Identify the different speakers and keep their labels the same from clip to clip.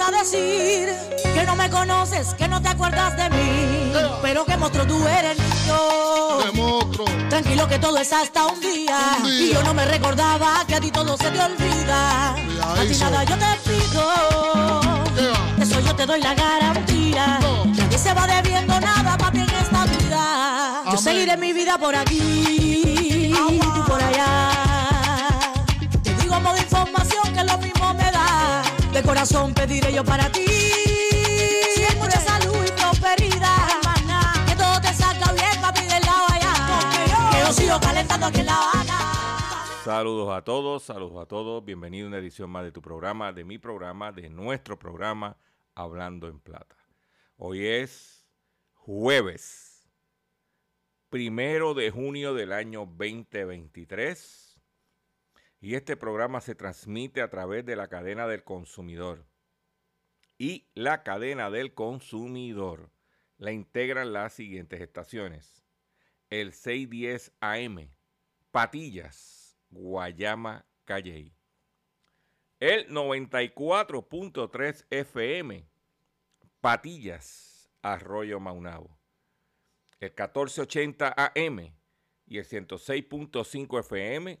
Speaker 1: A decir que no me conoces, que no te acuerdas de mí.
Speaker 2: Yeah.
Speaker 1: Pero que monstruo tú eres
Speaker 2: monstruo.
Speaker 1: Tranquilo que todo es hasta un día.
Speaker 2: Un día.
Speaker 1: Y yo no me recordaba que a ti todo se te olvida. A ti nada yo te pido.
Speaker 2: Yeah.
Speaker 1: Eso yo te doy la garantía.
Speaker 2: No.
Speaker 1: Nadie se va debiendo nada para ti en esta vida. Yo seguiré mi vida por aquí corazón pediré yo para ti. Mucha salud y prosperidad. Que todo te salga bien, papi, del lado allá. Que yo sigo calentando aquí en La Habana.
Speaker 3: Saludos a todos, saludos a todos. Bienvenido a una edición más de tu programa, de mi programa, de nuestro programa Hablando en Plata. Hoy es jueves, primero de junio del año 2023. Y este programa se transmite a través de la cadena del consumidor. Y la cadena del consumidor la integran las siguientes estaciones. El 610 AM, Patillas, Guayama, Calley. El 94.3 FM, Patillas, Arroyo Maunabo. El 1480 AM y el 106.5 FM,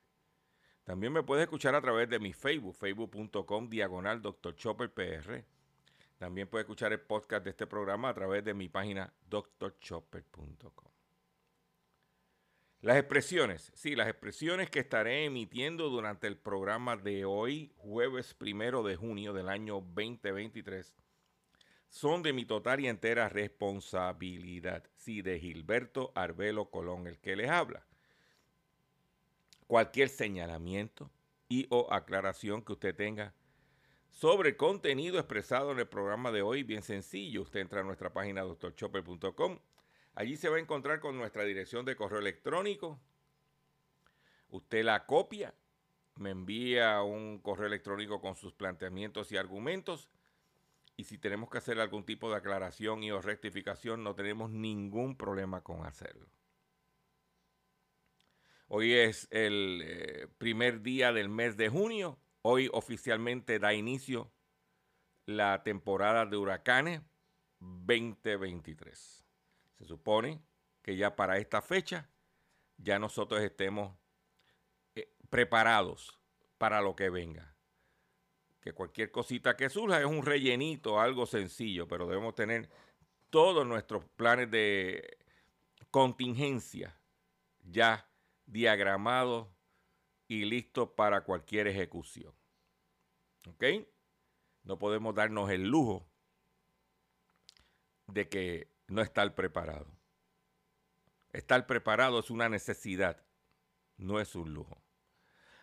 Speaker 3: También me puedes escuchar a través de mi Facebook, facebook.com diagonal Dr. Chopper PR. También puedes escuchar el podcast de este programa a través de mi página drchopper.com. Las expresiones, sí, las expresiones que estaré emitiendo durante el programa de hoy, jueves primero de junio del año 2023, son de mi total y entera responsabilidad. Sí, de Gilberto Arbelo Colón, el que les habla. Cualquier señalamiento y o aclaración que usted tenga sobre el contenido expresado en el programa de hoy, bien sencillo. Usted entra a nuestra página doctorchopper.com. Allí se va a encontrar con nuestra dirección de correo electrónico. Usted la copia, me envía un correo electrónico con sus planteamientos y argumentos. Y si tenemos que hacer algún tipo de aclaración y o rectificación, no tenemos ningún problema con hacerlo. Hoy es el eh, primer día del mes de junio. Hoy oficialmente da inicio la temporada de huracanes 2023. Se supone que ya para esta fecha ya nosotros estemos eh, preparados para lo que venga. Que cualquier cosita que surja es un rellenito, algo sencillo, pero debemos tener todos nuestros planes de contingencia ya diagramados y listos para cualquier ejecución. ¿Ok? No podemos darnos el lujo de que no estar preparado. Estar preparado es una necesidad, no es un lujo.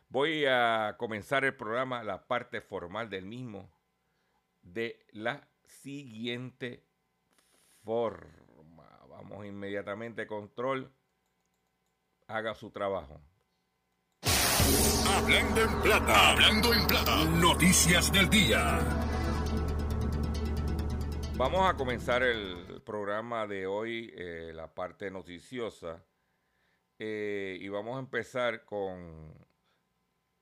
Speaker 3: Voy a comenzar el programa, la parte formal del mismo, de la siguiente forma. Vamos inmediatamente, control, haga su trabajo.
Speaker 4: Hablando en plata, hablando en plata. Noticias del día.
Speaker 3: Vamos a comenzar el programa de hoy, eh, la parte noticiosa, eh, y vamos a empezar con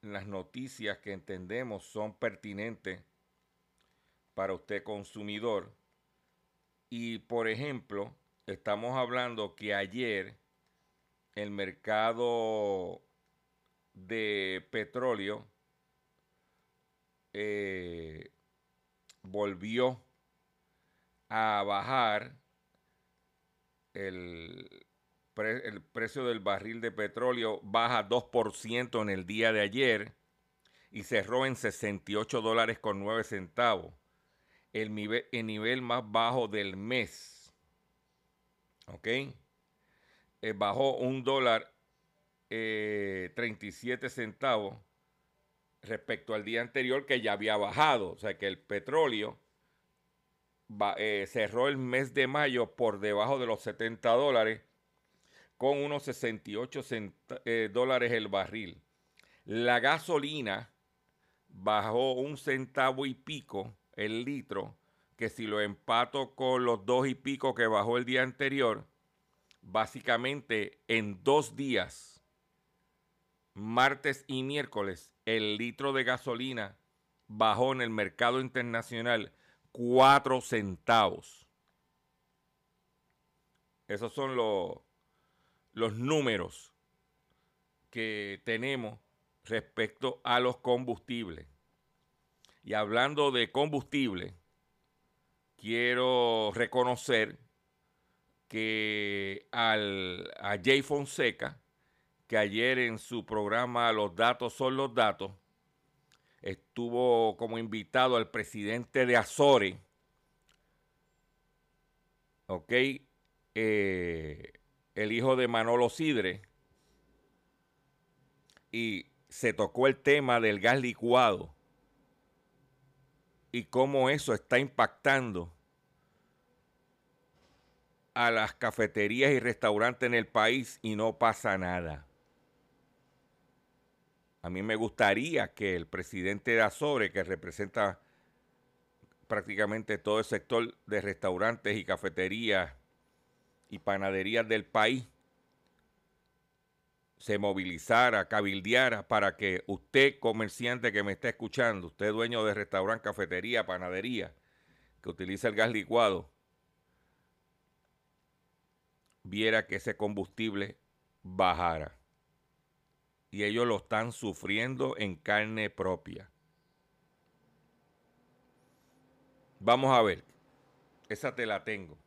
Speaker 3: las noticias que entendemos son pertinentes para usted consumidor. Y por ejemplo, estamos hablando que ayer el mercado de petróleo eh, volvió a bajar el, el, precio del barril de petróleo baja 2% en el día de ayer y cerró en 68 dólares con 9 centavos, el nivel, el nivel más bajo del mes. ¿Ok? Eh, bajó un dólar 37 eh, centavos respecto al día anterior que ya había bajado. O sea que el petróleo eh, cerró el mes de mayo por debajo de los 70 dólares con unos 68 eh, dólares el barril. La gasolina bajó un centavo y pico el litro, que si lo empato con los dos y pico que bajó el día anterior, básicamente en dos días, martes y miércoles, el litro de gasolina bajó en el mercado internacional cuatro centavos. Esos son los, los números que tenemos respecto a los combustibles. Y hablando de combustible, quiero reconocer que al, a Jay Fonseca, que ayer en su programa Los datos son los datos, estuvo como invitado al presidente de Azores, ¿ok? Eh, el hijo de Manolo Sidre, y se tocó el tema del gas licuado y cómo eso está impactando a las cafeterías y restaurantes en el país y no pasa nada. A mí me gustaría que el presidente de Azores, que representa prácticamente todo el sector de restaurantes y cafeterías y panaderías del país, se movilizara, cabildeara para que usted, comerciante que me está escuchando, usted dueño de restaurante, cafetería, panadería, que utiliza el gas licuado, viera que ese combustible bajara y ellos lo están sufriendo en carne propia. Vamos a ver, esa te la tengo.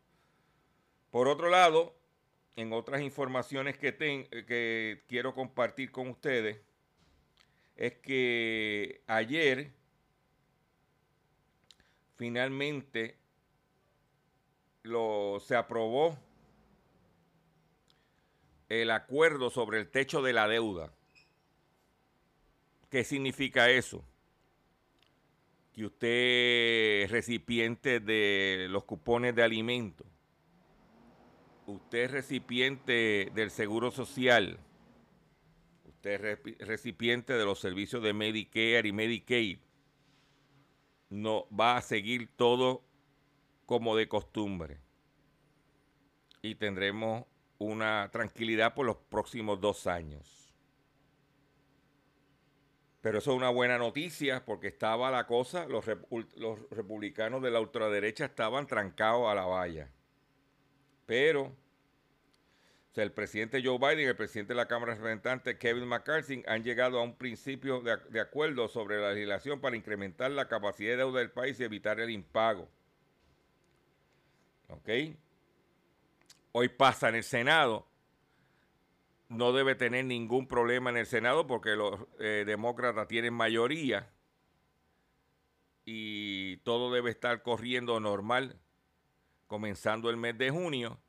Speaker 3: Por otro lado, en otras informaciones que, que quiero compartir con ustedes, es que ayer finalmente lo, se aprobó el acuerdo sobre el techo de la deuda. ¿Qué significa eso? Que usted es recipiente de los cupones de alimentos, usted es recipiente del Seguro Social, usted es recipiente de los servicios de Medicare y Medicaid, no va a seguir todo como de costumbre. Y tendremos una tranquilidad por los próximos dos años. Pero eso es una buena noticia porque estaba la cosa, los, republicanos de la ultraderecha estaban trancados a la valla. Pero el presidente Joe Biden y el presidente de la Cámara de Representantes Kevin McCarthy han llegado a un principio de, de acuerdo sobre la legislación para incrementar la capacidad de deuda del país y evitar el impago. ¿Ok? Hoy pasa en el Senado no debe tener ningún problema en el Senado porque los eh, demócratas tienen mayoría y todo debe estar corriendo normal comenzando el mes de junio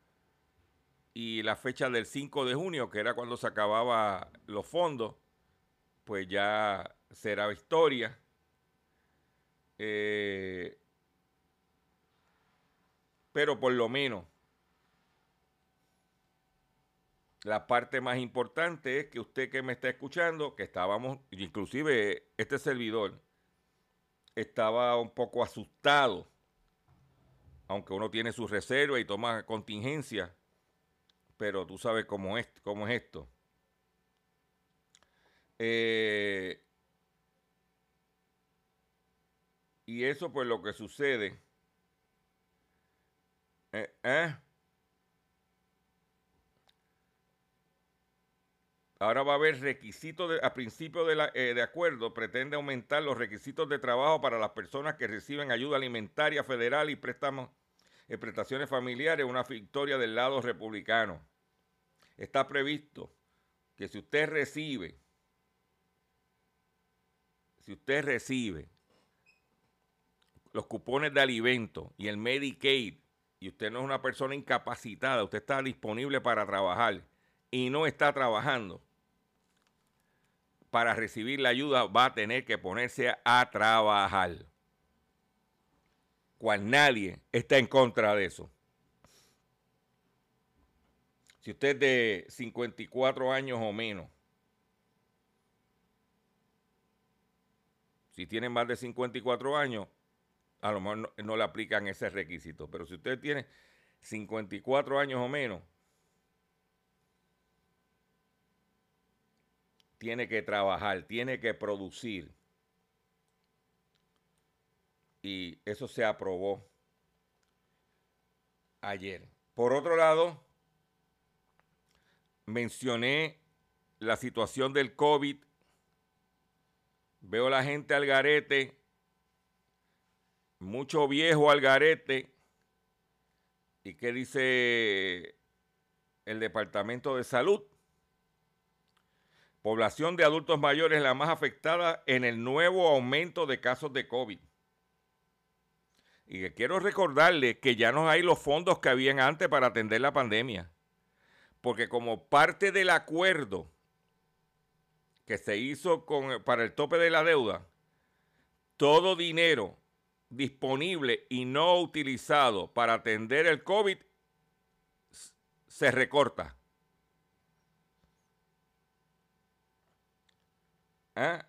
Speaker 3: y la fecha del 5 de junio, que era cuando se acababa los fondos, pues ya será historia. Eh, pero por lo menos la parte más importante es que usted que me está escuchando, que estábamos, inclusive este servidor, estaba un poco asustado, aunque uno tiene su reserva y toma contingencia, pero tú sabes cómo es, cómo es esto. Eh, y y eso pues lo que sucede. Eh, eh, Ahora va a haber requisitos de, a principio de, eh, de, acuerdo, pretende aumentar los requisitos de trabajo para las personas que reciben ayuda alimentaria federal y préstamos, eh, prestaciones familiares, una victoria del lado republicano. Está previsto que si usted recibe, si usted recibe los cupones de alimento y el Medicaid, y usted no es una persona incapacitada, usted está disponible para trabajar y no está trabajando, para recibir la ayuda va a tener que ponerse a trabajar. Cual nadie está en contra de eso. Si usted es de 54 años o menos, si tiene más de 54 años, a lo mejor no, no, le aplican ese requisito. Pero si usted tiene 54 años o menos, tiene que trabajar, tiene que producir. Y eso se aprobó ayer. Por otro lado, mencioné la situación del COVID. Veo la gente al garete, mucho viejo al garete. ¿Y qué dice el Departamento de Salud? Población de adultos mayores la más afectada en el nuevo aumento de casos de COVID. Y quiero recordarle que ya no hay los fondos que habían antes para atender la pandemia. Porque como parte del acuerdo que se hizo para el tope de la deuda, todo dinero disponible y no utilizado para atender el COVID se recorta. ¿Ah?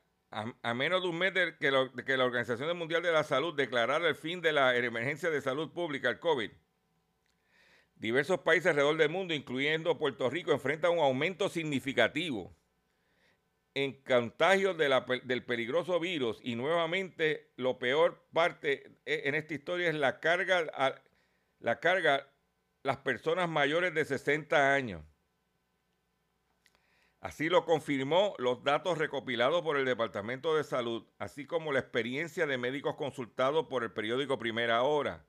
Speaker 3: A, menos de un mes de que, la Organización Mundial de la Salud declarara el fin de la emergencia de salud pública, el COVID, diversos países alrededor del mundo, incluyendo Puerto Rico, enfrentan un aumento significativo en contagios del peligroso virus y nuevamente lo peor parte en esta historia es la carga, la carga las personas mayores de 60 años. Así lo confirmó los datos recopilados por el Departamento de Salud, así como la experiencia de médicos consultados por el periódico Primera Hora,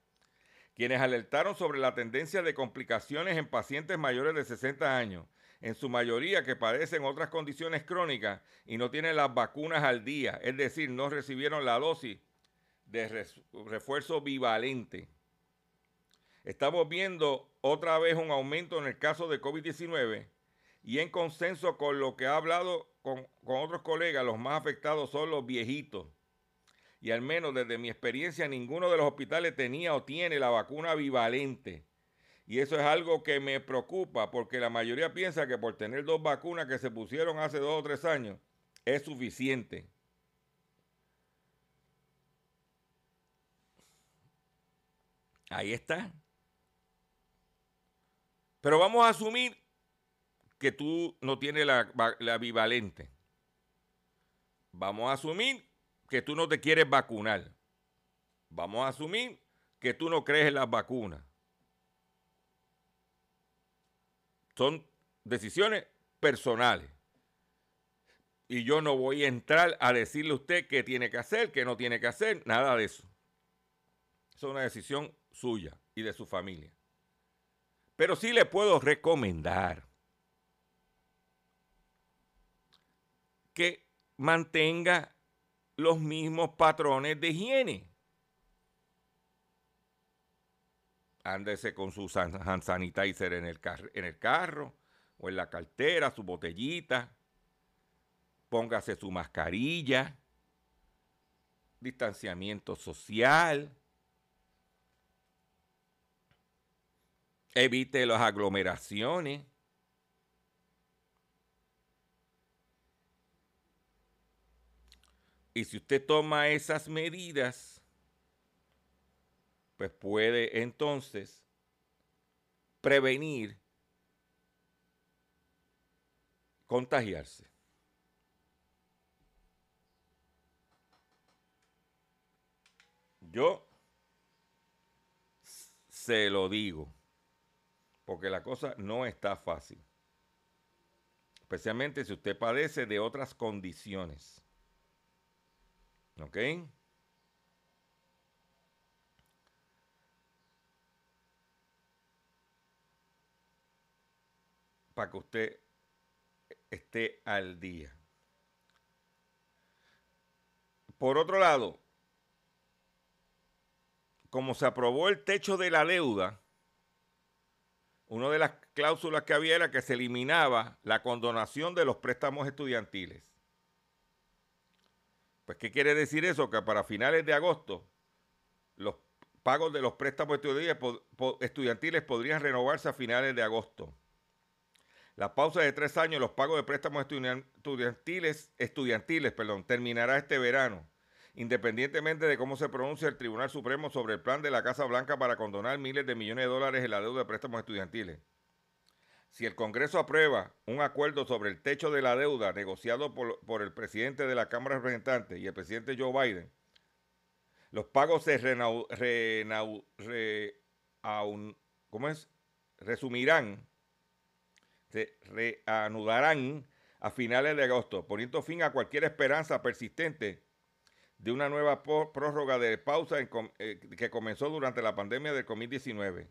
Speaker 3: quienes alertaron sobre la tendencia de complicaciones en pacientes mayores de 60 años, en su mayoría que padecen otras condiciones crónicas y no tienen las vacunas al día, es decir, no recibieron la dosis de refuerzo bivalente. Estamos viendo otra vez un aumento en el caso de COVID-19 y en consenso con lo que ha hablado con, otros colegas, los más afectados son los viejitos. Y al menos desde mi experiencia, ninguno de los hospitales tenía o tiene la vacuna bivalente. Y eso es algo que me preocupa porque la mayoría piensa que por tener dos vacunas que se pusieron hace dos o tres años es suficiente. Ahí está. Pero vamos a asumir que tú no tienes la, la bivalente. Vamos a asumir que tú no te quieres vacunar. Vamos a asumir que tú no crees en las vacunas. Son decisiones personales. Y yo no voy a entrar a decirle a usted qué tiene que hacer, qué no tiene que hacer, nada de eso. Es una decisión suya y de su familia. Pero sí le puedo recomendar que mantenga los mismos patrones de higiene. Ándese con su hand sanitizer en el, en el carro o en la cartera, su botellita. Póngase su mascarilla. Distanciamiento social. Evite las aglomeraciones. Y si usted toma esas medidas, pues puede entonces prevenir contagiarse. Yo se lo digo, porque la cosa no está fácil. Especialmente si usted padece de otras condiciones. ¿Ok? Para que usted esté al día. Por otro lado, como se aprobó el techo de la deuda, una de las cláusulas que había era que se eliminaba la condonación de los préstamos estudiantiles. Pues, ¿qué quiere decir eso? Que para finales de agosto los pagos de los préstamos estudiantiles podrían renovarse a finales de agosto. La pausa de tres años, los pagos de préstamos estudiantiles, estudiantiles perdón, terminará este verano independientemente de cómo se pronuncia el Tribunal Supremo sobre el plan de la Casa Blanca para condonar miles de millones de dólares en la deuda de préstamos estudiantiles. Si el Congreso aprueba un acuerdo sobre el techo de la deuda negociado por, el presidente de la Cámara de Representantes y el presidente Joe Biden, los pagos se resumirán, se reanudarán a finales de agosto, poniendo fin a cualquier esperanza persistente de una nueva prórroga de pausa eh, que comenzó durante la pandemia del COVID-19.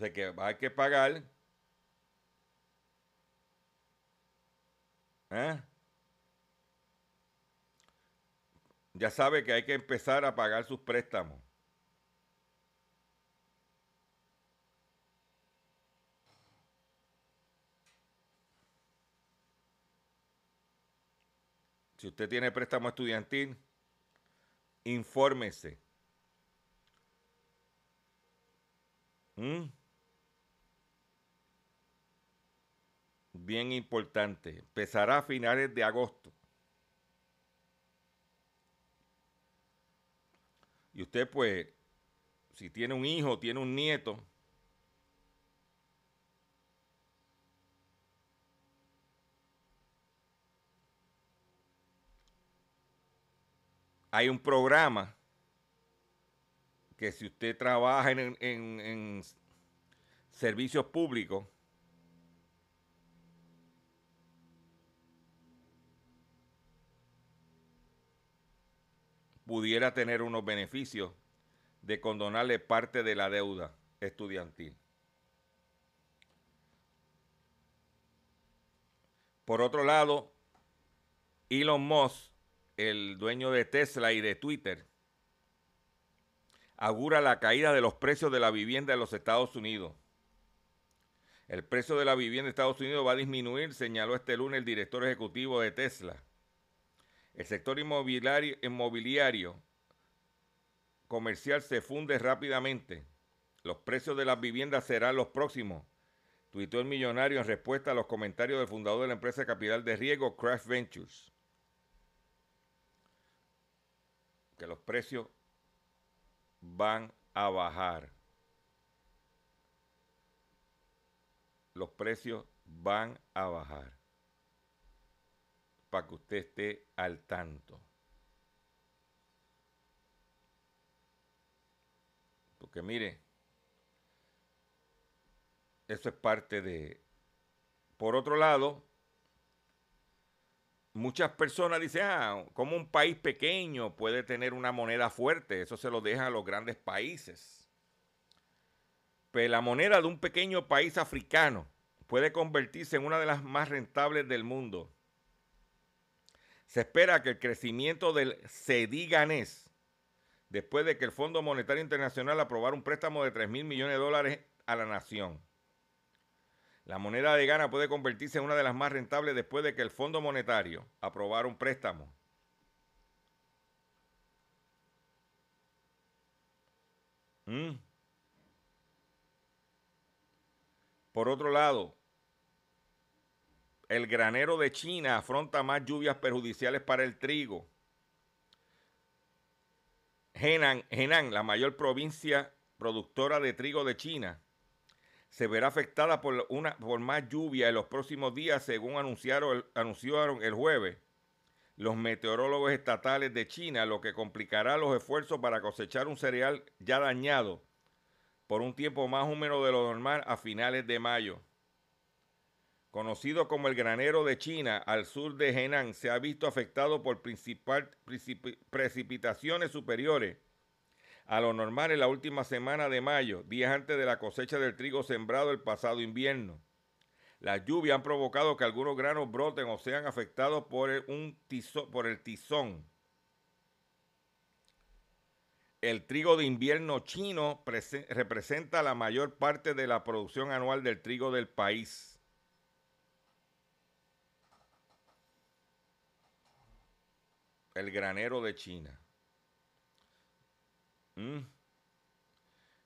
Speaker 3: O sea que hay que pagar. ¿eh? Ya sabe que hay que empezar a pagar sus préstamos. Si usted tiene préstamo estudiantil, infórmese. ¿Mm? Bien importante. Empezará a finales de agosto. Y usted, pues, si tiene un hijo, tiene un nieto, hay un programa que si usted trabaja en, servicios públicos, pudiera tener unos beneficios de condonarle parte de la deuda estudiantil. Por otro lado, Elon Musk el dueño de Tesla y de Twitter, augura la caída de los precios de la vivienda en los Estados Unidos. El precio de la vivienda en Estados Unidos va a disminuir, señaló este lunes el director ejecutivo de Tesla. El sector inmobiliario, comercial se funde rápidamente. Los precios de las viviendas serán los próximos, tuitó el millonario en respuesta a los comentarios del fundador de la empresa capital de riego, Craft Ventures. que los precios van a bajar. Los precios van a bajar. Para que usted esté al tanto. Porque mire, eso es parte de... Por otro lado, muchas personas dicen, ah, como un país pequeño puede tener una moneda fuerte, eso se lo deja a los grandes países. Pero la moneda de un pequeño país africano puede convertirse en una de las más rentables del mundo. Se espera que el crecimiento del CEDI ganés, después de que el Fondo Monetario Internacional aprobara un préstamo de 3 mil millones de dólares a la nación. La moneda de Ghana puede convertirse en una de las más rentables después de que el Fondo Monetario aprobara un préstamo. Mm. Por otro lado, el granero de China afronta más lluvias perjudiciales para el trigo. Henan, Henan, la mayor provincia productora de trigo de China, se verá afectada por, una, por más lluvia en los próximos días, según anunciaron, anunciaron el jueves los meteorólogos estatales de China, lo que complicará los esfuerzos para cosechar un cereal ya dañado por un tiempo más húmedo de lo normal a finales de mayo. Conocido como el granero de China al sur de Henan, se ha visto afectado por precipitaciones superiores a lo normal en la última semana de mayo, días antes de la cosecha del trigo sembrado el pasado invierno. Las lluvias han provocado que algunos granos broten o sean afectados por el, el tizón. El trigo de invierno chino representa la mayor parte de la producción anual del trigo del país. El granero de China. Mm.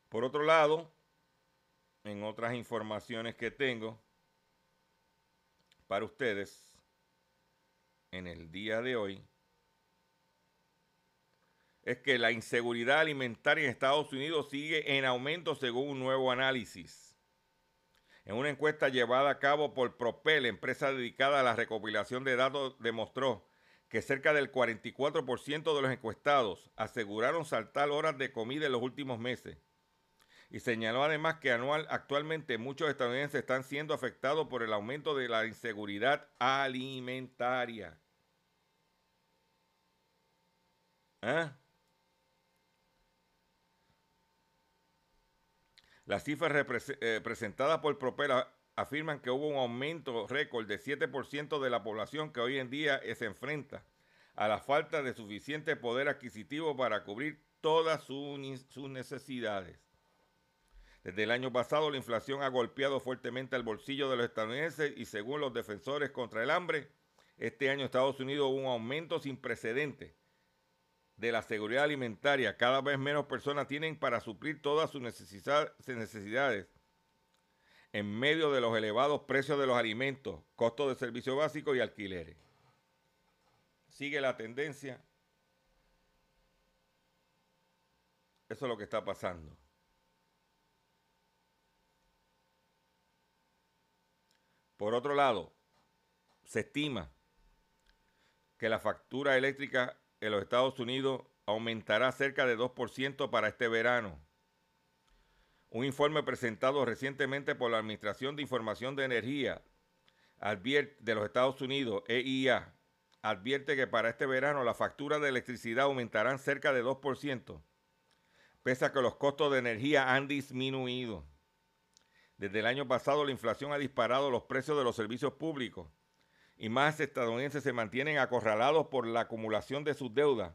Speaker 3: Por otro lado, en otras informaciones que tengo para ustedes en el día de hoy, es que la inseguridad alimentaria en Estados Unidos sigue en aumento según un nuevo análisis. En una encuesta llevada a cabo por Propel, empresa dedicada a la recopilación de datos, demostró que cerca del 44% de los encuestados aseguraron saltar horas de comida en los últimos meses. Y señaló además que anual, actualmente muchos estadounidenses están siendo afectados por el aumento de la inseguridad alimentaria. ¿Ah? Las cifras eh, presentadas por Propera afirman que hubo un aumento récord de 7% de la población que hoy en día se enfrenta a la falta de suficiente poder adquisitivo para cubrir todas sus necesidades. Desde el año pasado la inflación ha golpeado fuertemente el bolsillo de los estadounidenses y según los defensores contra el hambre, este año Estados Unidos hubo un aumento sin precedentes de la seguridad alimentaria. Cada vez menos personas tienen para suplir todas sus necesidades en medio de los elevados precios de los alimentos, costos de servicio básico y alquileres. Sigue la tendencia. Eso es lo que está pasando. Por otro lado, se estima que la factura eléctrica en los Estados Unidos aumentará cerca de 2% para este verano. Un informe presentado recientemente por la Administración de Información de Energía de los Estados Unidos, EIA, advierte que para este verano la factura de electricidad aumentarán cerca de 2%, pese a que los costos de energía han disminuido. Desde el año pasado la inflación ha disparado los precios de los servicios públicos y más estadounidenses se mantienen acorralados por la acumulación de sus deudas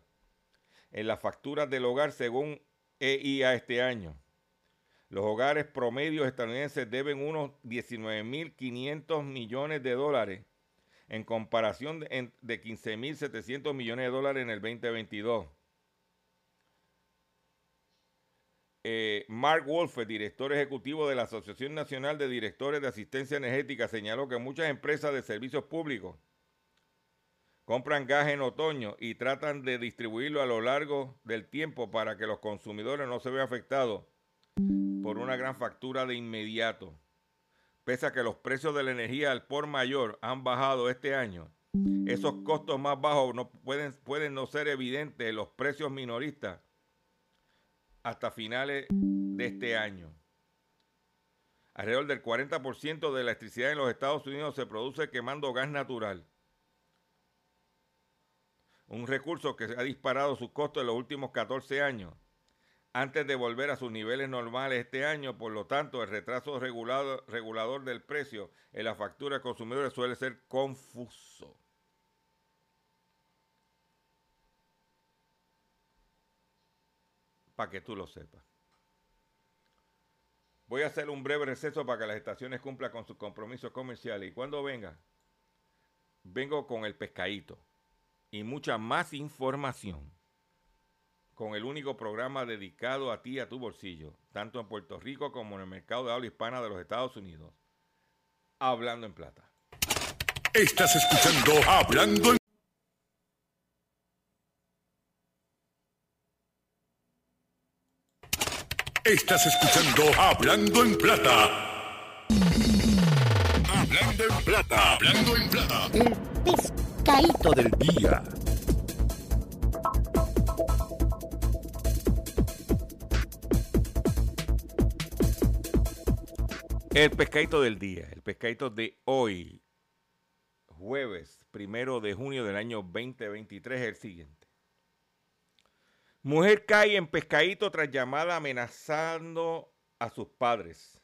Speaker 3: en las facturas del hogar según EIA este año. Los hogares promedios estadounidenses deben unos 19.500 millones de dólares en comparación de, 15.700 millones de dólares en el 2022. Eh, Mark Wolfe, director ejecutivo de la Asociación Nacional de Directores de Asistencia Energética, señaló que muchas empresas de servicios públicos compran gas en otoño y tratan de distribuirlo a lo largo del tiempo para que los consumidores no se vean afectados por una gran factura de inmediato. Pese a que los precios de la energía al por mayor han bajado este año, esos costos más bajos no pueden, pueden no ser evidentes en los precios minoristas hasta finales de este año. Alrededor del 40% de la electricidad en los Estados Unidos se produce quemando gas natural. Un recurso que ha disparado sus costos en los últimos 14 años antes de volver a sus niveles normales este año. Por lo tanto, el retraso regulador del precio en la factura de consumidores suele ser confuso. Para que tú lo sepas. Voy a hacer un breve receso para que las estaciones cumplan con sus compromisos comerciales. Y cuando venga, vengo con el pescadito y mucha más información con el único programa dedicado a ti y a tu bolsillo, tanto en Puerto Rico como en el mercado de habla hispana de los Estados Unidos. Hablando en plata.
Speaker 4: Estás escuchando Hablando en Estás escuchando Hablando en Plata. Hablando en Plata. Hablando en Plata.
Speaker 5: El
Speaker 4: pescadito del día.
Speaker 3: El pescadito del día, el pescadito de hoy, jueves primero de junio del año 2023, es el siguiente. Mujer cae en pescadito tras llamada amenazando a sus padres.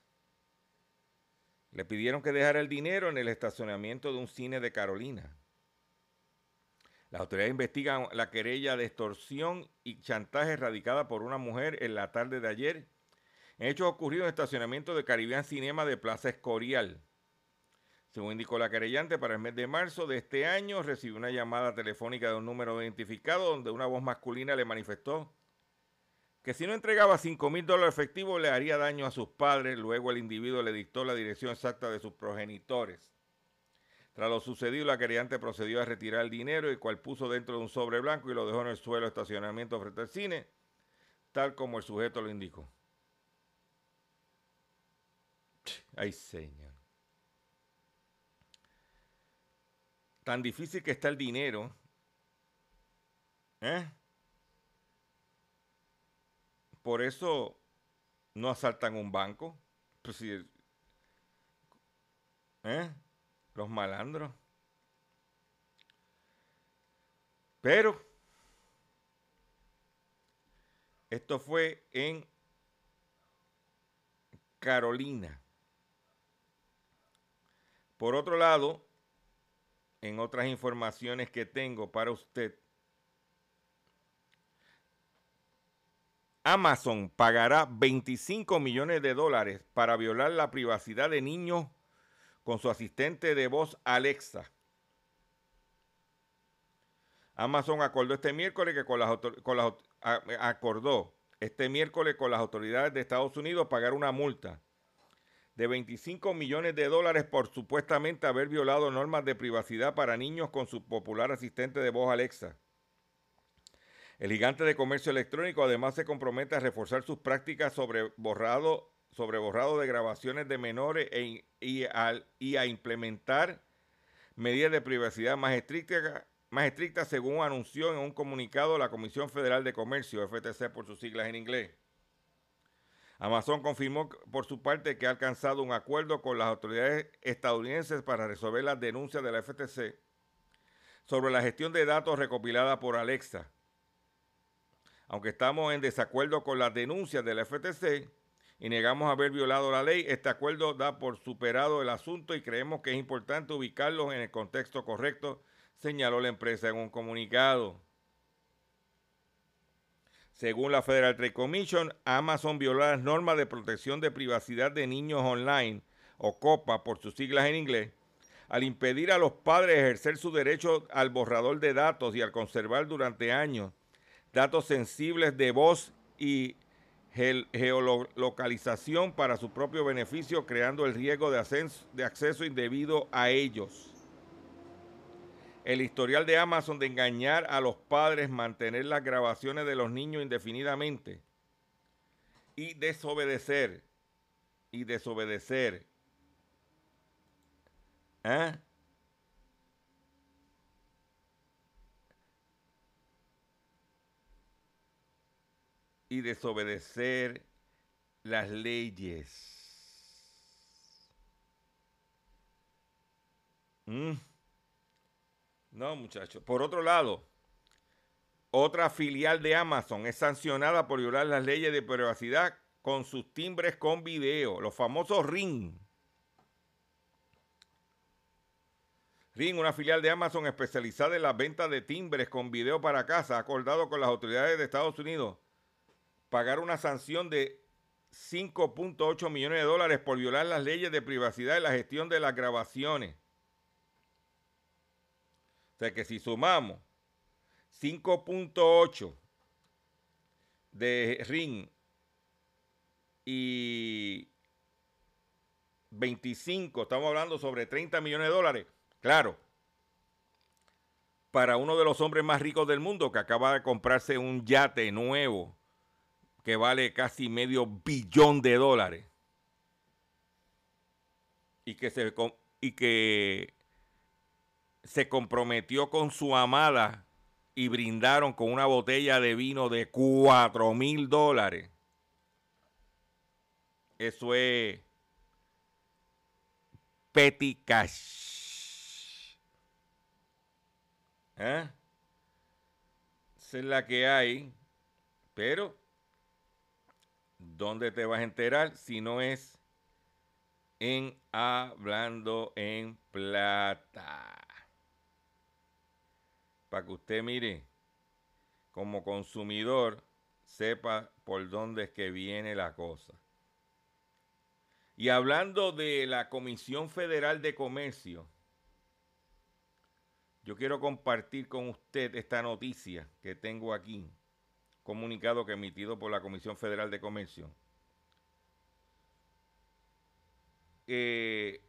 Speaker 3: Le pidieron que dejara el dinero en el estacionamiento de un cine de Carolina. Las autoridades investigan la querella de extorsión y chantaje radicada por una mujer en la tarde de ayer hechos ocurridos en estacionamiento de Caribbean Cinema de Plaza Escorial. Según indicó la querellante, para el mes de marzo de este año recibió una llamada telefónica de un número identificado donde una voz masculina le manifestó que si no entregaba 5 mil dólares efectivos le haría daño a sus padres. Luego el individuo le dictó la dirección exacta de sus progenitores. Tras lo sucedido, la querellante procedió a retirar el dinero, el cual puso dentro de un sobre blanco y lo dejó en el suelo de estacionamiento frente al cine, tal como el sujeto lo indicó. Ay, Señor. Tan difícil que está el dinero. ¿Eh? Por eso no asaltan un banco. Pues ¿eh? Los malandros. Pero esto fue en Carolina. Por otro lado, en otras informaciones que tengo para usted, Amazon pagará 25 millones de dólares para violar la privacidad de niños con su asistente de voz Alexa. Amazon acordó este miércoles que con las, acordó este miércoles con las autoridades de Estados Unidos pagar una multa de 25 millones de dólares por supuestamente haber violado normas de privacidad para niños con su popular asistente de voz Alexa. El gigante de comercio electrónico además se compromete a reforzar sus prácticas sobre borrado, sobre de grabaciones de menores e, y, a, implementar medidas de privacidad más estrictas, más estrictas según anunció en un comunicado la Comisión Federal de Comercio, FTC por sus siglas en inglés. Amazon confirmó por su parte que ha alcanzado un acuerdo con las autoridades estadounidenses para resolver las denuncias de la FTC sobre la gestión de datos recopilada por Alexa. Aunque estamos en desacuerdo con las denuncias de la FTC y negamos haber violado la ley, este acuerdo da por superado el asunto y creemos que es importante ubicarlos en el contexto correcto, señaló la empresa en un comunicado. Según la Federal Trade Commission, Amazon violó las normas de protección de privacidad de niños online, o COPA por sus siglas en inglés, al impedir a los padres ejercer su derecho al borrador de datos y al conservar durante años datos sensibles de voz y geolocalización para su propio beneficio, creando el riesgo de, acceso indebido a ellos el historial de Amazon de engañar a los padres, mantener las grabaciones de los niños indefinidamente y desobedecer. Y desobedecer. ¿Eh? Y desobedecer las leyes. ¿Mm? No, muchachos. Por otro lado, otra filial de Amazon es sancionada por violar las leyes de privacidad con sus timbres con video, los famosos Ring. Ring, una filial de Amazon especializada en la venta de timbres con video para casa, ha acordado con las autoridades de Estados Unidos pagar una sanción de 5.8 millones de dólares por violar las leyes de privacidad y la gestión de las grabaciones. O sea que si sumamos 5.8 de RIN y 25, estamos hablando sobre 30 millones de dólares. Claro, para uno de los hombres más ricos del mundo que acaba de comprarse un yate nuevo que vale casi medio billón de dólares y que se y que se comprometió con su amada y brindaron con una botella de vino de 4 mil dólares. Eso es petty cash. ¿Eh? Esa es la que hay. Pero, ¿dónde te vas a enterar si no es en Hablando en Plata? Para que usted mire, como consumidor, sepa por dónde es que viene la cosa. Y hablando de la Comisión Federal de Comercio, yo quiero compartir con usted esta noticia que tengo aquí, comunicado que emitido por la Comisión Federal de Comercio. Eh,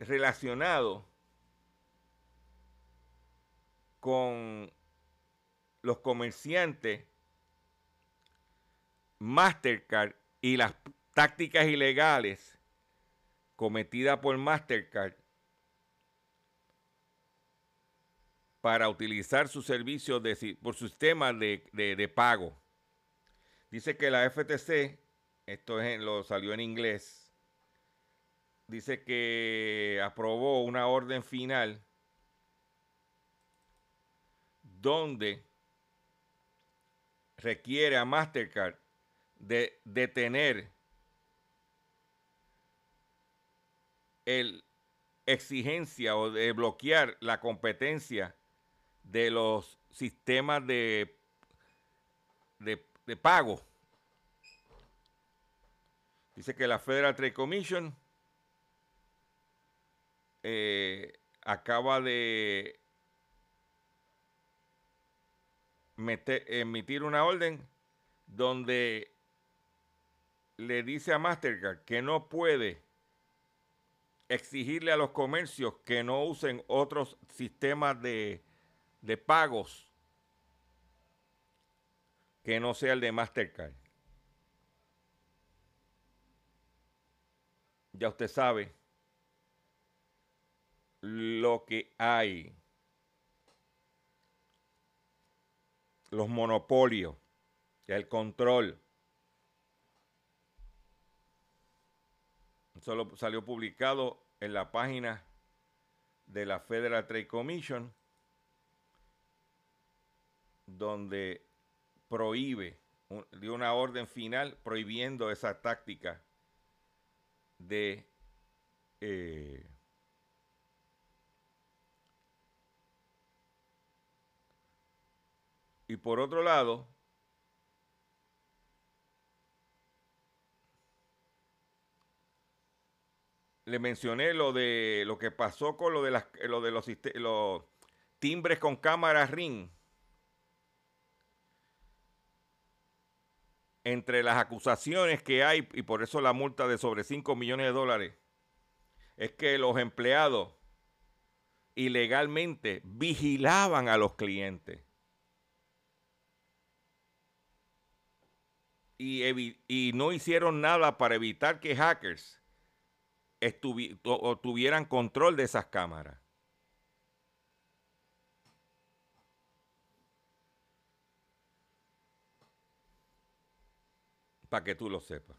Speaker 3: relacionado con los comerciantes Mastercard y las tácticas ilegales cometidas por Mastercard para utilizar sus servicios de, por su sistema de, pago. Dice que la FTC, esto es, lo salió en inglés, dice que aprobó una orden final donde requiere a Mastercard de detener el exigencia o de bloquear la competencia de los sistemas de, de, pago. Dice que la Federal Trade Commission eh, acaba de emitir una orden donde le dice a Mastercard que no puede exigirle a los comercios que no usen otros sistemas de, de pagos que no sea el de Mastercard. Ya usted sabe lo que hay. Los monopolios, el control. Solo salió publicado en la página de la Federal Trade Commission, donde prohíbe, dio una orden final prohibiendo esa táctica de eh, y por otro lado le mencioné lo de lo que pasó con lo de las lo de los, timbres con cámara ring. Entre las acusaciones que hay, y por eso la multa de sobre 5 millones de dólares, es que los empleados ilegalmente vigilaban a los clientes. Y, y no hicieron nada para evitar que hackers tuvieran control de esas cámaras. Para que tú lo sepas.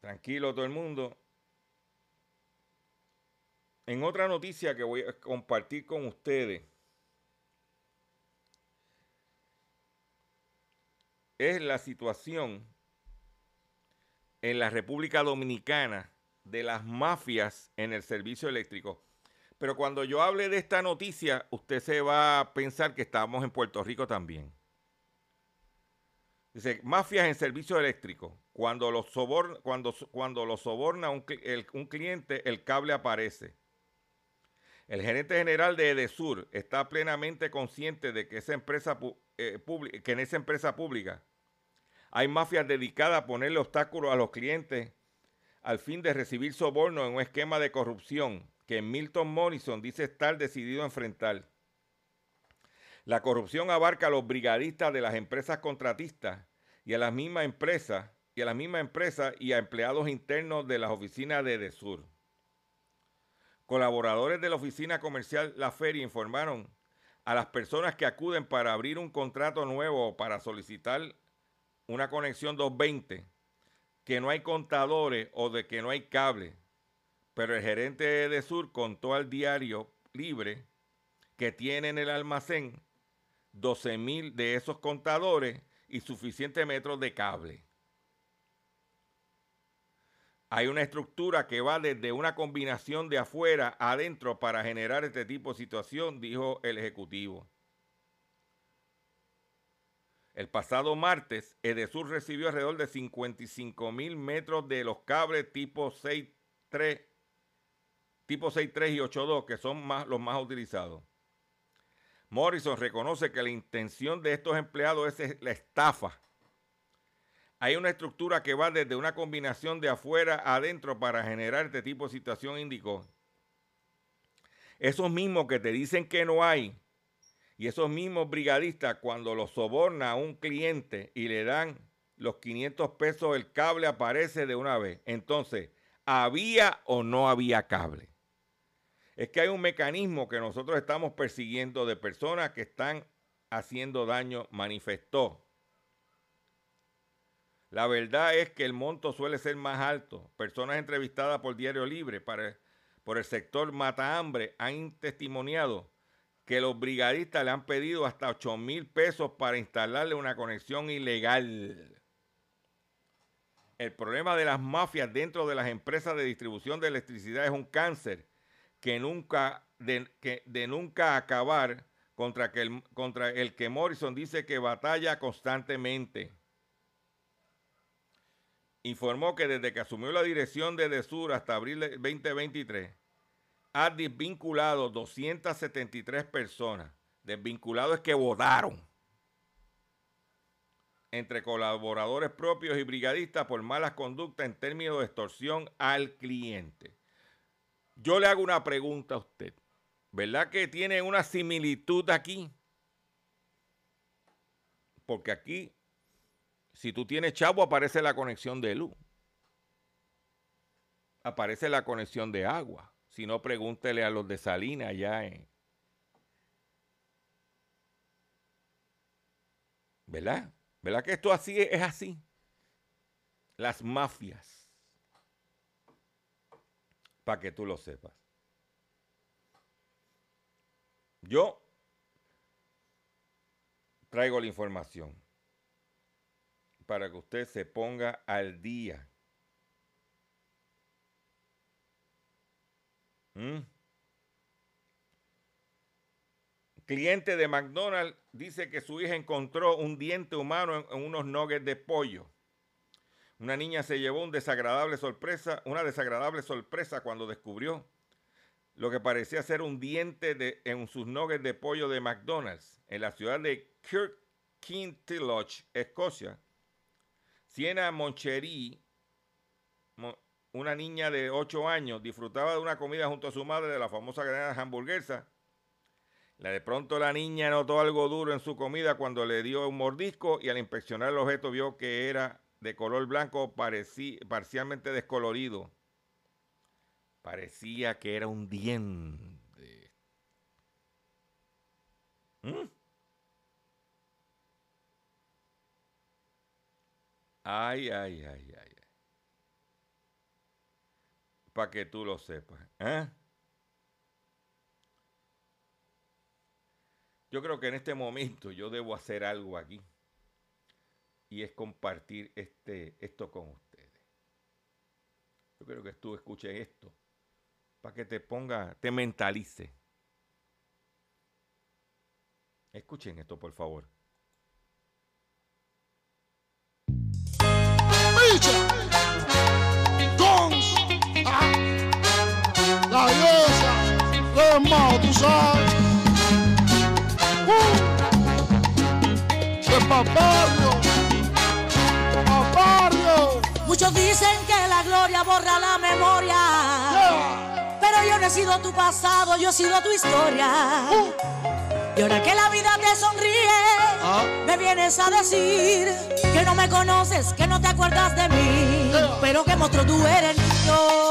Speaker 3: Tranquilo todo el mundo. En otra noticia que voy a compartir con ustedes, es la situación en la República Dominicana de las mafias en el servicio eléctrico. Pero cuando yo hable de esta noticia, usted se va a pensar que estamos en Puerto Rico también. Dice, mafias en servicio eléctrico. Cuando lo soborna, cuando, cuando soborna un, un, cliente, el cable aparece. El gerente general de Edesur está plenamente consciente de que, esa empresa, eh, que en esa empresa pública hay mafias dedicadas a ponerle obstáculos a los clientes al fin de recibir soborno en un esquema de corrupción que Milton Morrison dice estar decidido a enfrentar. La corrupción abarca a los brigadistas de las empresas contratistas y a las mismas empresas y a las mismas empresas y a empleados internos de las oficinas de Desur. Colaboradores de la oficina comercial La Feria informaron a las personas que acuden para abrir un contrato nuevo o para solicitar una conexión 220 que no hay contadores o de que no hay cable. Pero el gerente de Sur contó al diario Libre que tiene en el almacén 12 mil de esos contadores y suficientes metros de cable. Hay una estructura que va desde una combinación de afuera a adentro para generar este tipo de situación, dijo el Ejecutivo. El pasado martes, Edesur recibió alrededor de 55 mil metros de los cables tipo 6.3, tipo 6.3 y 8.2, que son más, los más utilizados. Morrison reconoce que la intención de estos empleados es la estafa hay una estructura que va desde una combinación de afuera a adentro para generar este tipo de situación, indicó. Esos mismos que te dicen que no hay, y esos mismos brigadistas cuando los soborna a un cliente y le dan los 500 pesos, el cable aparece de una vez. Entonces, ¿había o no había cable? Es que hay un mecanismo que nosotros estamos persiguiendo de personas que están haciendo daño, manifestó. La verdad es que el monto suele ser más alto. Personas entrevistadas por Diario Libre para, por el sector Mata Hambre han testimoniado que los brigadistas le han pedido hasta 8 mil pesos para instalarle una conexión ilegal. El problema de las mafias dentro de las empresas de distribución de electricidad es un cáncer que nunca, de, que, de nunca acabar contra, que contra el que Morrison dice que batalla constantemente informó que desde que asumió la dirección de DESUR hasta abril de 2023, ha desvinculado 273 personas. Desvinculados es que votaron entre colaboradores propios y brigadistas por malas conductas en términos de extorsión al cliente. Yo le hago una pregunta a usted. ¿Verdad que tiene una similitud aquí? Porque aquí si tú tienes chavo, aparece la conexión de luz. Aparece la conexión de agua. Si no, pregúntele a los de Salina allá en. ¿Verdad? ¿Verdad que esto así es así? Las mafias. Para que tú lo sepas. Yo traigo la información para que usted se ponga al día. ¿Mm? Cliente de McDonald's dice que su hija encontró un diente humano en, unos nuggets de pollo. Una niña se llevó desagradable sorpresa, una desagradable sorpresa cuando descubrió lo que parecía ser un diente de, en sus nuggets de pollo de McDonald's en la ciudad de Kirkintilloch, Escocia. Siena Moncherí, una niña de 8 años, disfrutaba de una comida junto a su madre de la famosa granada hamburguesa. De pronto la niña notó algo duro en su comida cuando le dio un mordisco y al inspeccionar el objeto vio que era de color blanco parcialmente descolorido. Parecía que era un diente. ¿Mm? Ay, ay, ay, ay. Para que tú lo sepas. ¿eh? Yo creo que en este momento yo debo hacer algo aquí. Y es compartir este, esto con ustedes. Yo creo que tú escuches esto. Para que te ponga, te mentalice. Escuchen esto, por favor.
Speaker 2: Uh, de.
Speaker 1: Muchos dicen que la gloria borra la memoria. Pero yo no he sido tu pasado, yo he sido tu historia. Uh. Y ahora que la vida te sonríe, ah. me vienes a decir que no me conoces, que no te acuerdas de mí, pero que monstruo tú eres niño.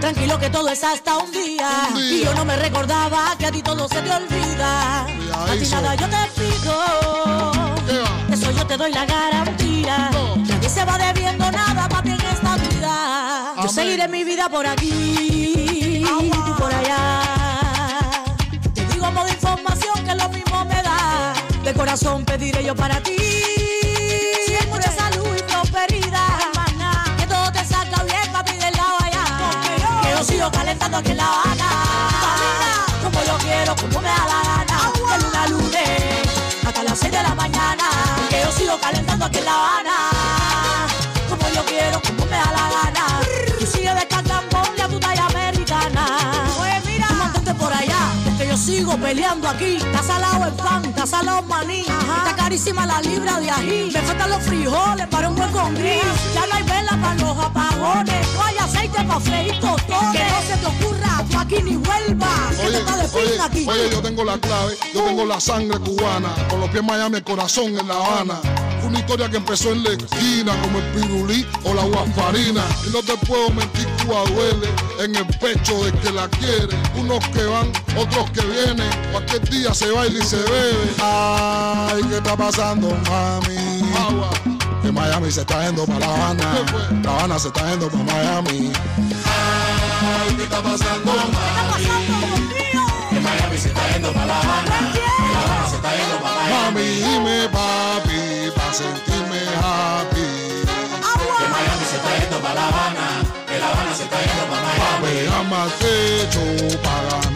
Speaker 1: Tranquilo que todo es hasta un día.
Speaker 2: Un día.
Speaker 1: Y yo no me recordaba que a ti todo se te olvida. A ti nada yo te pido. Eso yo te doy la garantía.
Speaker 2: No.
Speaker 1: Nadie se va debiendo nada para en esta vida.
Speaker 2: Amén.
Speaker 1: Yo seguiré mi vida por aquí y tú por allá. Te digo modo información que lo mismo me da. De corazón pediré yo para ti. Calentando aquí en La Habana. Como yo quiero, como me da la gana. De luna a lunes hasta las 6 de la mañana. Que yo sigo calentando aquí en La Habana. Peleando aquí. Está salado el pan, está salado el maní. Está carísima la libra de ají. Me faltan los frijoles para un buen con gris. Ya no hay vela para los apagones. No hay aceite para freír tostones. Que no se te ocurra, tú aquí ni vuelvas. Que
Speaker 2: Oye,
Speaker 1: te está de fin
Speaker 2: oye,
Speaker 1: aquí.
Speaker 2: oye, yo tengo la clave, yo tengo la sangre cubana, con los pies en Miami, el corazón en La Habana. Una historia que empezó en la esquina, como el pirulí o la guafarina. Y no te puedo mentir, Cuba duele en el pecho de que la quiere. Unos que van, otros que vienen. Cualquier día se baila y se bebe. Ay, ¿qué está pasando, mami? Agua. Que Miami se está yendo para La Habana. La Habana se está yendo para Miami. Ay, ¿qué está pasando, mami? Mami, dime pa' sentirme happy. Que Miami se está yendo para La Habana, que La Habana se está yendo para Miami. Pa' ganarme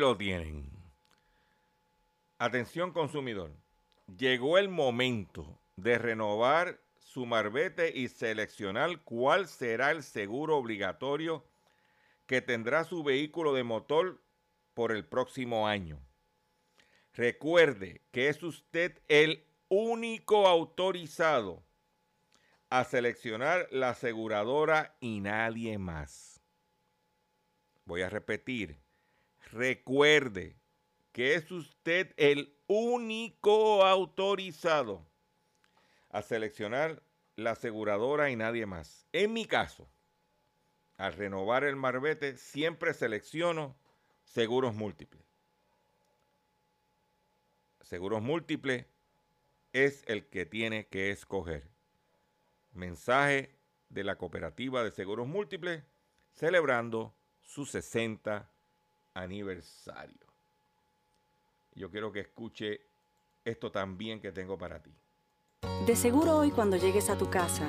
Speaker 3: lo tienen. Atención consumidor. Llegó el momento de renovar su marbete y seleccionar cuál será el seguro obligatorio que tendrá su vehículo de motor por el próximo año. Recuerde que es usted el único autorizado a seleccionar la aseguradora y nadie más. Voy a repetir. Recuerde que es usted el único autorizado a seleccionar la aseguradora y nadie más. En mi caso, al renovar el marbete, siempre selecciono seguros múltiples. Seguros múltiples es el que tiene que escoger. Mensaje de la cooperativa de seguros múltiples celebrando su 60 aniversario. Yo quiero que escuche esto también que tengo para ti.
Speaker 5: De seguro hoy cuando llegues a tu casa,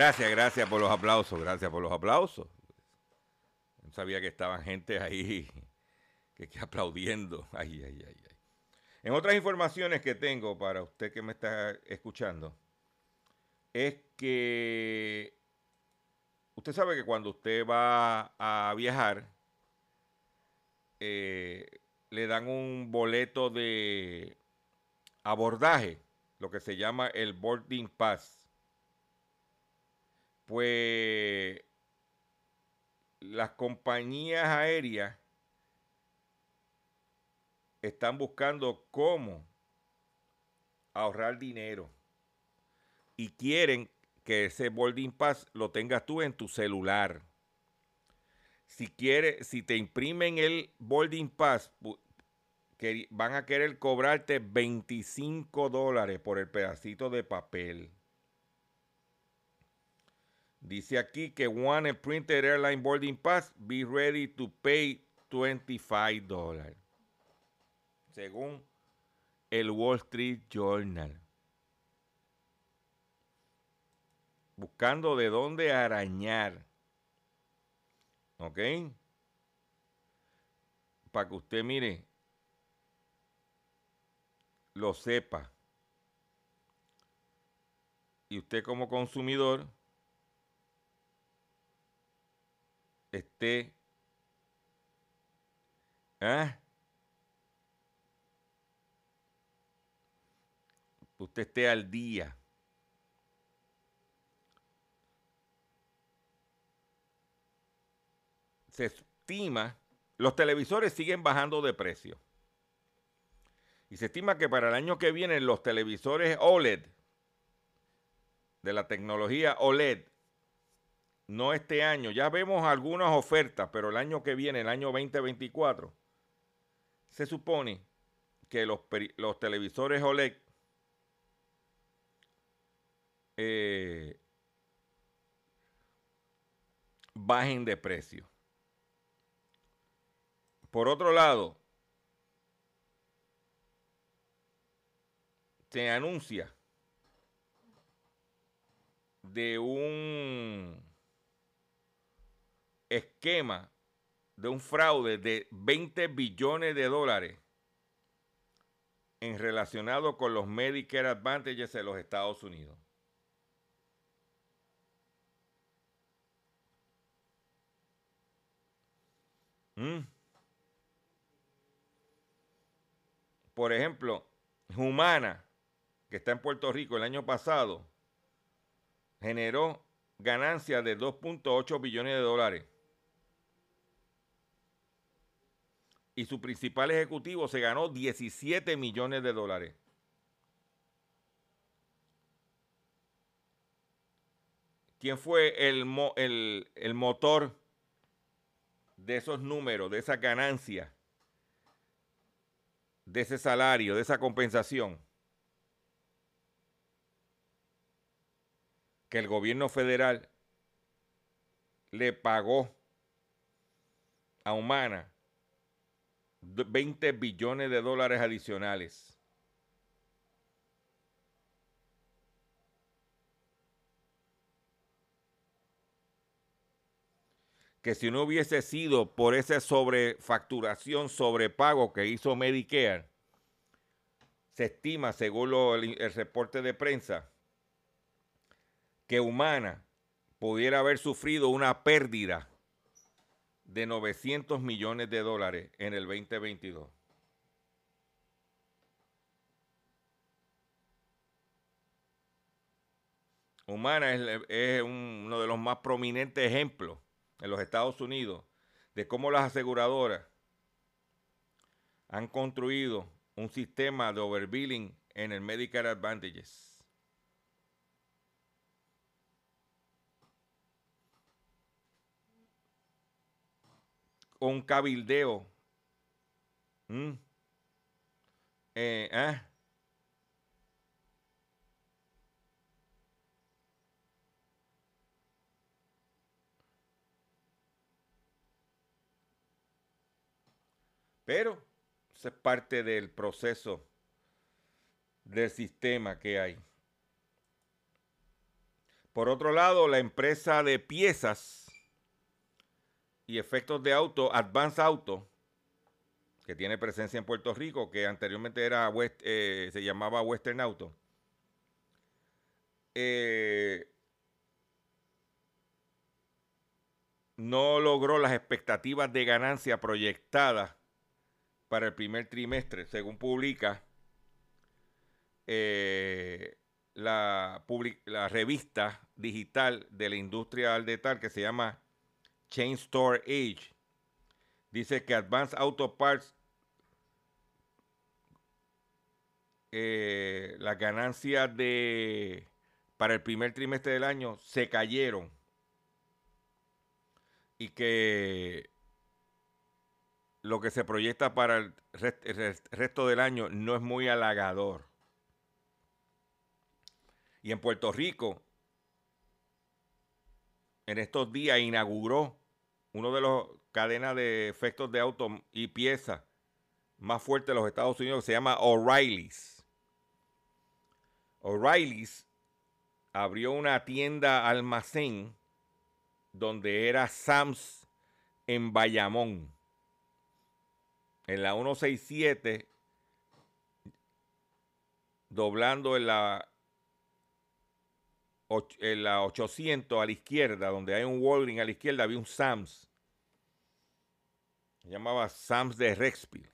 Speaker 3: Gracias, gracias por los aplausos, gracias por los aplausos. No sabía que estaban gente ahí que, aplaudiendo. Ay, ay, ay, ay. En otras informaciones que tengo para usted que me está escuchando, es que usted sabe que cuando usted va a viajar, eh, le dan un boleto de abordaje, lo que se llama el boarding pass pues las compañías aéreas están buscando cómo ahorrar dinero y quieren que ese boarding pass lo tengas tú en tu celular. Si quieres, si te imprimen el boarding pass, van a querer cobrarte 25 dólares por el pedacito de papel. Dice aquí que one printed airline boarding pass, be ready to pay 25 dólares. Según el Wall Street Journal. Buscando de dónde arañar. ¿Ok? Para que usted mire, lo sepa. Y usted como consumidor esté ¿eh? usted esté al día. Se estima, los televisores siguen bajando de precio. Y se estima que para el año que viene los televisores OLED, de la tecnología OLED, no este año, ya vemos algunas ofertas, pero el año que viene, el año 2024, se supone que los, televisores OLED eh, bajen de precio. Por otro lado, se anuncia de un esquema de un fraude de 20 billones de dólares en relacionado con los Medicare Advantages de los Estados Unidos. Mm. Por ejemplo, Humana, que está en Puerto Rico el año pasado, generó ganancias de 2.8 billones de dólares. Y su principal ejecutivo se ganó 17 millones de dólares. ¿Quién fue el, el, el motor de esos números, de esa ganancia, de ese salario, de esa compensación, que el gobierno federal le pagó a Humana 20 billones de dólares adicionales. que si no hubiese sido por esa sobrefacturación, sobrepago que hizo Medicare, se estima, según el, reporte de prensa, que Humana pudiera haber sufrido una pérdida de 900 millones de dólares en el 2022. Humana es uno de los más prominentes ejemplos en los Estados Unidos de cómo las aseguradoras han construido un sistema de overbilling en el Medicare Advantages. Un cabildeo. ¿Mm? Eh, ¿ah? Pero es parte del proceso del sistema que hay. Por otro lado, la empresa de piezas y efectos de auto, Advance Auto, que tiene presencia en Puerto Rico, que anteriormente era eh, se llamaba Western Auto, eh, no logró las expectativas de ganancia proyectadas para el primer trimestre, según publica eh, la, la, revista digital de la industria al detalle que se llama Chain Store Age. Dice que Advanced Auto Parts, eh, la ganancia de para el primer trimestre del año se cayeron y que lo que se proyecta para el resto del año no es muy halagador. Y en Puerto Rico, en estos días inauguró uno de los cadenas de efectos de auto y piezas más fuertes de los Estados Unidos se llama O'Reilly's. O'Reilly's abrió una tienda almacén donde era Sam's en Bayamón. En la 167, doblando en la, en la 800 a la izquierda, donde hay un Walgreens a la izquierda, había un Sam's. Se llamaba Sam's de Rexville.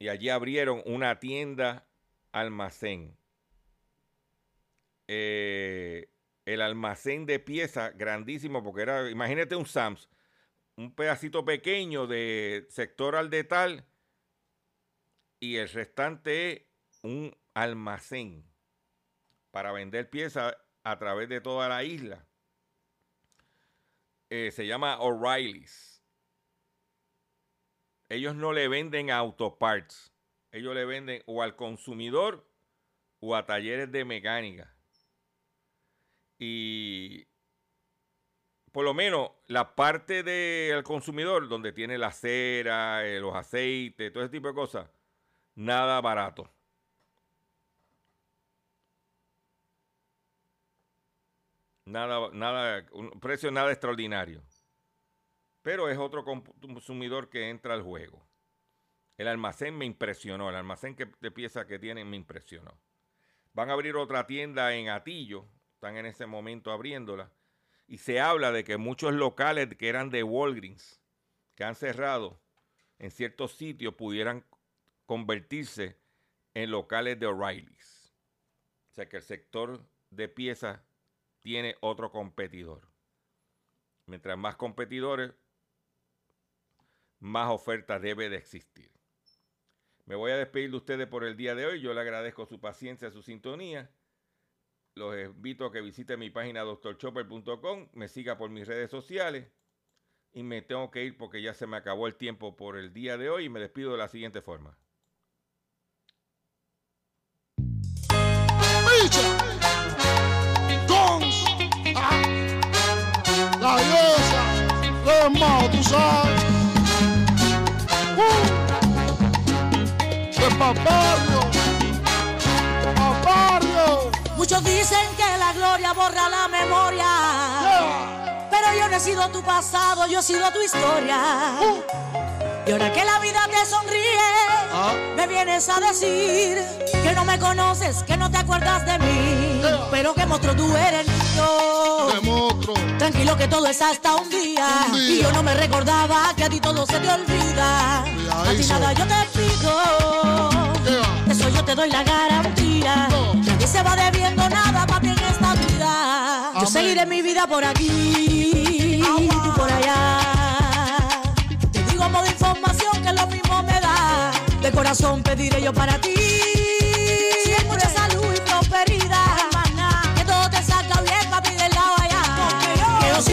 Speaker 3: Y allí abrieron una tienda almacén. Eh, el almacén de piezas grandísimo, porque era, imagínate un Sams, un pedacito pequeño de sector al detal y el restante es un almacén para vender piezas a través de toda la isla. Eh, se llama O'Reilly's. Ellos no le venden autoparts. Ellos le venden o al consumidor o a talleres de mecánica. Y por lo menos la parte del consumidor, donde tiene la cera, eh, los aceites, todo ese tipo de cosas, nada barato. Nada, nada, un precio nada extraordinario. Pero es otro consumidor que entra al juego. El almacén me impresionó, el almacén de piezas que tienen me impresionó. Van a abrir otra tienda en Atillo, están en ese momento abriéndola. Y se habla de que muchos locales que eran de Walgreens, que han cerrado en ciertos sitios, pudieran convertirse en locales de O'Reilly's. O sea que el sector de piezas tiene otro competidor. Mientras más competidores, más oferta debe de existir. Me voy a despedir de ustedes por el día de hoy. Yo le agradezco su paciencia, su sintonía los invito a que visite mi página doctorchopper.com, me siga por mis redes sociales y me tengo que ir porque ya se me acabó el tiempo por el día de hoy y me despido de la siguiente forma.
Speaker 2: Tú sabes. Uh,
Speaker 1: Muchos dicen que la gloria borra la memoria. Pero yo no he sido tu pasado, yo he sido tu historia. Y ahora que la vida te sonríe, ah. me vienes a decir que no me conoces, que no te acuerdas de mí. Pero que monstruo tú eres
Speaker 2: yo.
Speaker 1: Tranquilo que todo es hasta un día. Y yo no me recordaba que a ti todo se te olvida. A ti nada yo te pido. Eso yo te doy la garantía se va debiendo nada para ti en esta vida. Yo seguiré mi vida por aquí y tú por allá. De corazón pediré yo para ti.